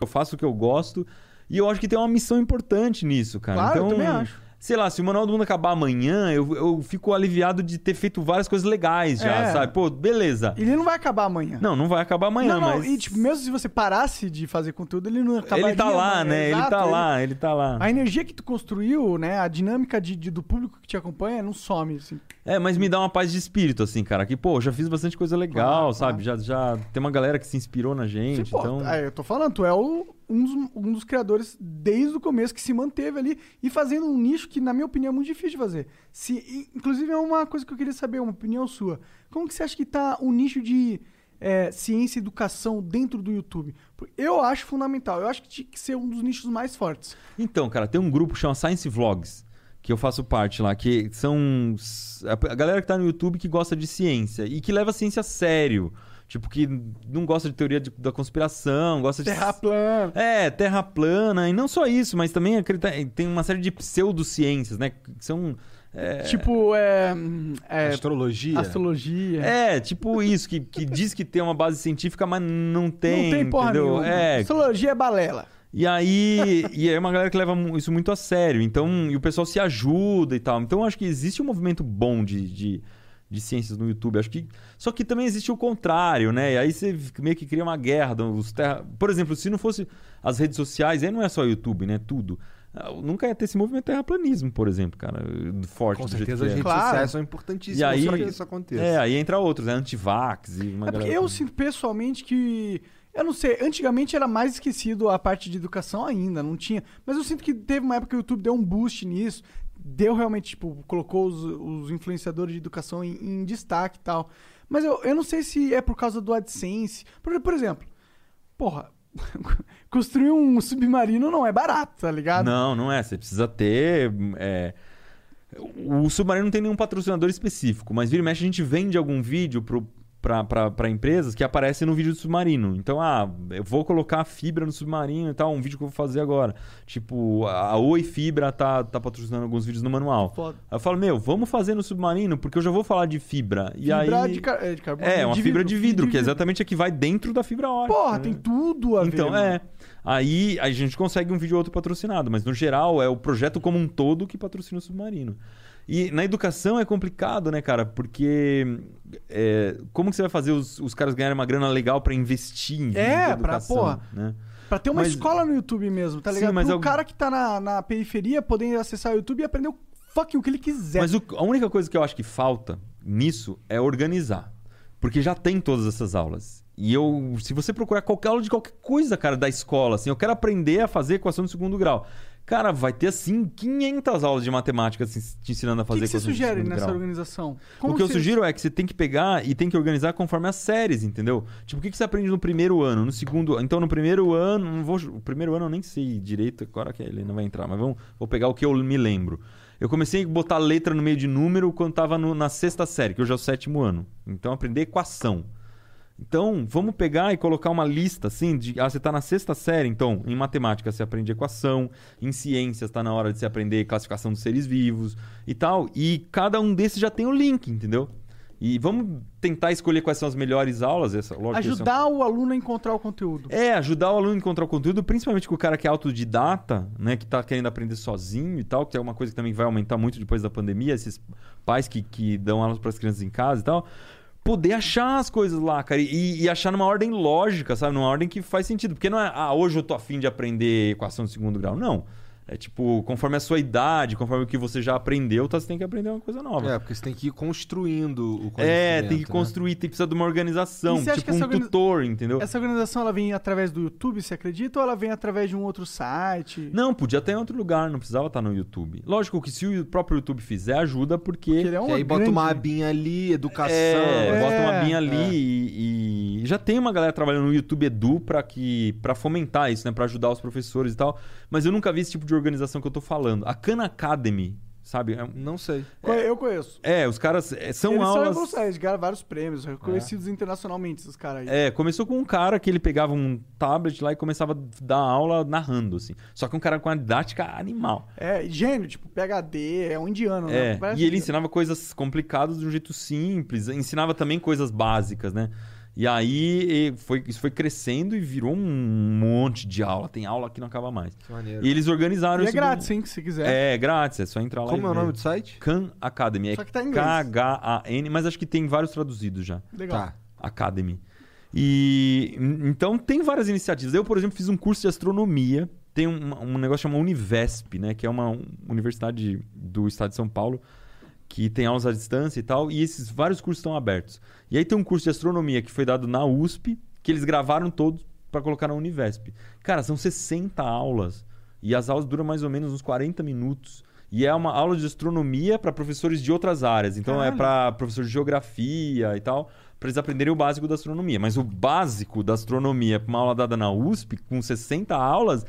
eu faço o que eu gosto. E eu acho que tem uma missão importante nisso, cara. Claro, eu então, também acho. Sei lá, se o Manual do Mundo acabar amanhã, eu, eu fico aliviado de ter feito várias coisas legais já, É. sabe? Pô, beleza. Ele não vai acabar amanhã. Não, não vai acabar amanhã, não, não, mas. e tipo, mesmo se você parasse de fazer conteúdo, ele não acabaria. ele tá lá, amanhã. né? Ele Exato, tá lá, ele tá lá. A energia que tu construiu, né? A dinâmica de, de- do público que te acompanha não some, assim. É, mas me dá uma paz de espírito, assim, cara. Que, pô, já fiz bastante coisa legal, Claro, sabe? Já, já tem uma galera que se inspirou na gente, Sim, pô, então. é, eu tô falando, tu é o- um, dos, um dos criadores desde o começo que se manteve ali e fazendo um nicho que, na minha opinião, é muito difícil de fazer. Se, inclusive, é uma coisa que eu queria saber, uma opinião sua. Como que você acha que tá o nicho de é, ciência e educação dentro do YouTube? Eu acho fundamental. Eu acho que tinha que ser um dos nichos mais fortes. Então, cara, tem um grupo que chama Science Vlogs, que eu faço parte lá, que são a galera que tá no YouTube que gosta de ciência e que leva a ciência a sério. Tipo, que não gosta de teoria de- da conspiração, gosta de. Terra plana. É, terra plana, e não só isso, mas também acredita, tem uma série de pseudociências, né? Que são. é, Tipo, é, é, Astrologia. astrologia. É, tipo isso, que, que diz que tem uma base científica, mas não tem. não tem porra entendeu? nenhuma. É, Astrologia é balela. e aí, e aí é uma galera que leva isso muito a sério. Então, e o pessoal se ajuda e tal. Então, eu acho que existe um movimento bom de, de, de ciências no YouTube. Acho que só que também existe o contrário, né? E aí você meio que cria uma guerra. Os terra... Por exemplo, se não fosse as redes sociais, aí não é só o YouTube, né? Tudo. Ah, Nunca ia ter esse movimento terraplanismo, por exemplo, cara, forte Com certeza as é. redes Claro. sociais são importantíssimas aí- para que isso aconteça. É, aí entra outros, né? Antivax e uma É porque galera- eu sinto pessoalmente que. Eu não sei, antigamente era mais esquecido a parte de educação ainda, não tinha. Mas eu sinto que teve uma época que o YouTube deu um boost nisso, deu realmente, tipo, colocou os, os influenciadores de educação em, em destaque e tal. Mas eu, eu não sei se é por causa do AdSense. Por, por exemplo, porra, construir um submarino não é barato, tá ligado? Não, não é. Você precisa ter. é, O Submarino não tem nenhum patrocinador específico, mas vira e mexe a gente vende algum vídeo pro. Para empresas que aparecem no vídeo do submarino. Então, ah, eu vou colocar fibra no submarino e tal, um vídeo que eu vou fazer agora. Tipo, a Oi Fibra tá, tá patrocinando alguns vídeos no manual. Foda. Aí eu falo, meu, vamos fazer no submarino, porque eu já vou falar de fibra. E Fibra aí... de, car- é, de carbono. É, uma fibra de vidro, que é vidro. exatamente a que vai dentro da fibra ótica. Porra, né? tem tudo a ver. Então, é. Aí a gente consegue um vídeo ou outro patrocinado, mas no geral é o projeto como um todo que patrocina o submarino. E na educação é complicado, né, cara? Porque é, como que você vai fazer os, os caras ganharem uma grana legal pra investir em É, de pra- educação, porra. né? Pra ter uma Mas- escola no YouTube mesmo, tá Sim, ligado? mas Pro eu- cara que tá na, na periferia poder acessar o YouTube e aprender o fucking o que ele quiser. Mas o- a única coisa que eu acho que falta nisso é organizar. Porque já tem todas essas aulas. E eu, se você procurar qualquer aula de qualquer coisa, cara, da escola, assim, eu quero aprender a fazer equação de segundo grau. Cara, vai ter assim 500 aulas de matemática assim, te ensinando a o fazer que, que você sugere nessa grau. organização? o que eu sugiro é que você tem que pegar e tem que organizar conforme as séries, entendeu? Tipo, o que você aprende no primeiro ano, no segundo... Então, no primeiro ano... Não vou, o primeiro ano eu nem sei direito, agora que a Helena vai entrar, mas vamos, vou pegar o que eu me lembro. Eu comecei a botar letra no meio de número quando tava no- na sexta série, que hoje é o sétimo ano. Então, aprender equação. Então, vamos pegar e colocar uma lista assim de. Ah, você está na sexta série, então, em matemática você aprende equação, em ciências está na hora de você aprender classificação dos seres vivos e tal. E cada um desses já tem o link, entendeu? E vamos tentar escolher quais são as melhores aulas. Essa, lógico é Ajudar o aluno a encontrar o conteúdo. é, ajudar o aluno a encontrar o conteúdo, principalmente com o cara que é autodidata, né? Que tá querendo aprender sozinho e tal, que é uma coisa que também vai aumentar muito depois da pandemia, esses pais que, que dão aulas para as crianças em casa e tal. Poder achar as coisas lá, cara, e, e achar numa ordem lógica, sabe? Numa ordem que faz sentido. Porque não é, ah, hoje eu tô afim de aprender equação de segundo grau. Não. É tipo, conforme a sua idade, conforme o que você já aprendeu, tá, você tem que aprender uma coisa nova. É, porque você tem que ir construindo o conhecimento. É, tem que né? construir, tem que precisar de uma organização, E você acha tipo que um essa organiza- tutor, entendeu? Essa organização ela vem através do YouTube, você acredita? Ou ela vem através de um outro site? Não, podia ter em outro lugar, não precisava estar no YouTube. Lógico que se o próprio YouTube fizer, ajuda porque. Porque ele é um Que aí bota grande- uma abinha ali, educação. É, É, bota uma binha ali é. e, e já tem uma galera trabalhando no YouTube Edu pra, que, pra fomentar isso, né? Pra ajudar os professores e tal. Mas eu nunca vi esse tipo de organização que eu tô falando. A Khan Academy, sabe? É, Não sei. Eu conheço. é, os caras é, são Eles são aulas. revolucionários, eles ganharam vários prêmios, reconhecidos internacionalmente, esses caras aí. É, começou com um cara que ele pegava um tablet lá e começava a dar aula narrando, assim. Só que um cara com uma didática animal. É, gênio, tipo, PHD, é um indiano, É, né? Parece e ele ensinava coisas complicadas de um jeito simples, ensinava também coisas básicas, né? E aí e foi, isso foi crescendo e virou um monte de aula. Tem aula que não acaba mais. Que maneiro. E eles organizaram E é grátis, hein, se quiser. É, grátis, é só entrar lá Como e é o nome do site? Khan Academy. É Só que tá em inglês. K-H-A-N, mas acho que tem vários traduzidos já. Legal. Tá. Academy. E então tem várias iniciativas. Eu, por exemplo, fiz um curso de astronomia. Tem um, um negócio chamado Univesp, né? Que é uma um- universidade do estado de São Paulo que tem aulas à distância e tal. E esses vários cursos estão abertos. E aí tem um curso de astronomia que foi dado na USP, que eles gravaram todos para colocar na Univesp. Cara, são 60 aulas. E as aulas duram mais ou menos uns 40 minutos. E é uma aula de astronomia para professores de outras áreas. Então é Caralho. para professores de geografia e tal, para eles aprenderem o básico da astronomia. Mas o básico da astronomia, pra uma aula dada na USP, com 60 aulas,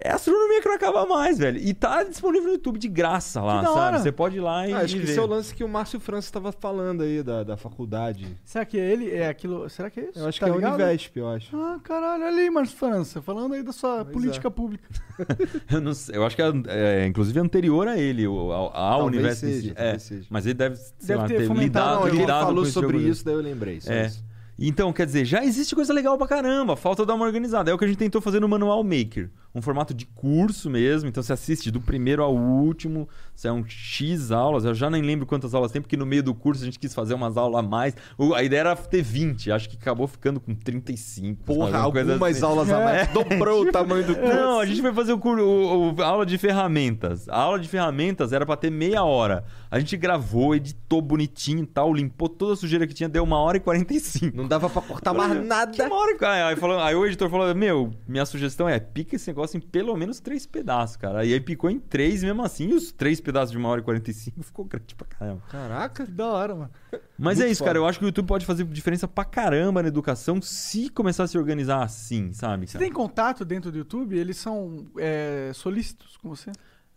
é astronomia que não acaba mais, velho. E tá disponível no YouTube de graça lá, sabe? Você pode ir lá e, Ah, acho e que ver. esse é o lance que o Márcio França estava falando aí da, da faculdade. Será que é ele? É aquilo. Será que é isso? Eu acho Tá que é ligado? a Univesp, eu acho. Ah, caralho, olha aí, Marcos França, falando aí da sua Pois política pública. Eu, não sei, eu acho que é, é, inclusive anterior a ele, o- a, a Talvez Univesp. seja, É, seja. mas ele deve, sei Deve lá, ter ter lidado, Não, Ah, ele lidado falou sobre isso, daí eu lembrei. Só É. isso. Então, quer dizer, já existe coisa legal pra caramba. Falta dar uma organizada. É o que a gente tentou fazer no Manual Maker. Um formato de curso mesmo. Então você assiste do primeiro ao último. São X aulas. Eu já nem lembro quantas aulas tem, porque no meio do curso a gente quis fazer umas aulas a mais. A ideia era ter 20. Acho que acabou ficando com 35. sabe? Porra, algumas assim. aulas a mais. É. Dobrou o tamanho do curso. Não, a gente foi fazer o, cur- o- o- aula de ferramentas. A aula de ferramentas era pra ter meia hora. A gente gravou, editou bonitinho e tal, limpou toda a sujeira que tinha, deu uma hora e 45. Não dava pra cortar mais nada. uma hora, cara. Aí, falou, aí o editor falou: Meu, minha sugestão é pica esse negócio em pelo menos três pedaços, cara. E aí picou em três, mesmo assim, os três pedaços de uma hora e 45 ficou grande pra caramba. Caraca. Que da hora, mano. Mas Muito é isso, foda. cara. Eu acho que o YouTube pode fazer diferença pra caramba na educação se começar a se organizar assim, sabe? Você cara? tem contato dentro do YouTube? Eles são é, solícitos com você?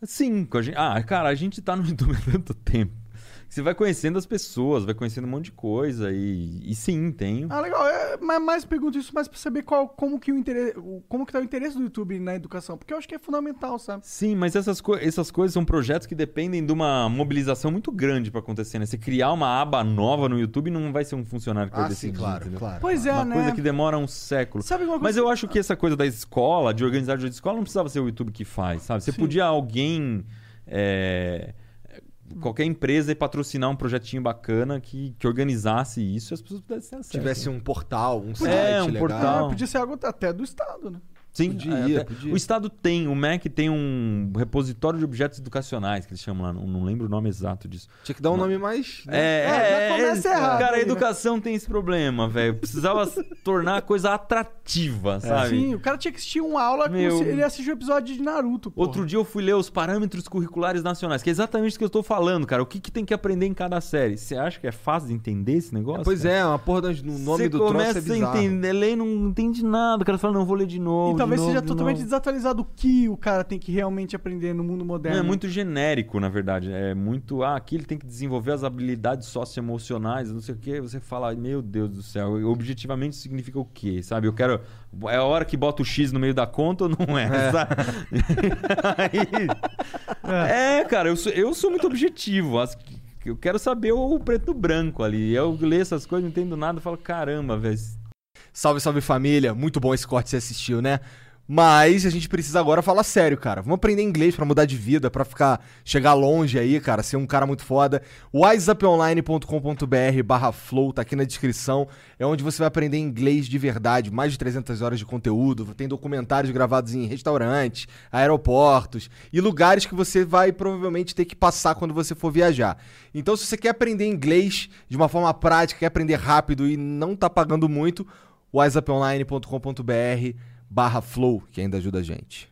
Sim, com a gente... ah, cara, a gente tá no YouTube há tanto tempo. Você vai conhecendo as pessoas, vai conhecendo um monte de coisa e, e sim, tenho. Ah, legal. É, mas mais pergunto isso mais pra saber qual, como, que o interesse, como que tá o interesse do YouTube na educação. Porque eu acho que é fundamental, sabe? Sim, mas essas, co- essas coisas são projetos que dependem de uma mobilização muito grande pra acontecer, né? Você criar uma aba nova no YouTube não vai ser um funcionário que vai Ah, sim, decidir, claro, entendeu? claro. Pois é, uma né? coisa que demora um século. Sabe uma coisa Mas eu acho que essa coisa da escola, de organizar de escola, não precisava ser o YouTube que faz, sabe? Você Sim. podia alguém. é, Qualquer empresa patrocinar um projetinho bacana que, que organizasse isso e as pessoas pudessem ter acesso. Tivesse um portal, um site É, um legal. portal. Ah, podia ser algo até do Estado, né? Sim, Podia, é, podia. O Estado tem, o MEC tem um repositório de objetos educacionais, que eles chamam lá, não, não lembro o nome exato disso. Tinha que dar um nome mais. né? É, É, já é, começa é, errado cara, a aí, né? educação tem esse problema, velho. Precisava tornar a coisa atrativa, sabe? Sim, o cara tinha que assistir uma aula como Meu- se ele assistiu o episódio de Naruto, pô. Outro dia eu fui ler os parâmetros curriculares nacionais, que é exatamente isso que eu estou falando, cara. O que, que tem que aprender em cada série? Você acha que é fácil de entender esse negócio? Pois cara? é, uma porra do no nome Você do troço começa é bizarro. a entender, lê e não entende nada. O cara fala, não, vou ler de novo. E talvez novo, seja totalmente novo. desatualizado o que o cara tem que realmente aprender no mundo moderno. Não, é muito genérico, na verdade. É muito. Ah, aqui ele tem que desenvolver as habilidades socioemocionais, não sei o quê. Você fala, meu Deus do céu, objetivamente significa o quê? Sabe? Eu quero. É a hora que bota o X no meio da conta ou não é? sabe? Aí- É, cara, eu sou, eu sou muito objetivo. As- Eu quero saber o preto no branco ali. Eu leio essas coisas, não entendo nada, falo, caramba, velho. Salve, salve família. Muito bom esse corte que você assistiu, né? Mas a gente precisa agora falar sério, cara. Vamos aprender inglês pra mudar de vida, pra ficar chegar longe aí, cara, ser um cara muito foda. wiseuponline.com.br barra flow, tá aqui na descrição. É onde você vai aprender inglês de verdade, mais de 300 horas de conteúdo. Tem documentários gravados em restaurantes, aeroportos e lugares que você vai provavelmente ter que passar quando você for viajar. Então, se você quer aprender inglês de uma forma prática, quer aprender rápido e não tá pagando muito, wiseuponline.com.br barra flow, que ainda ajuda a gente.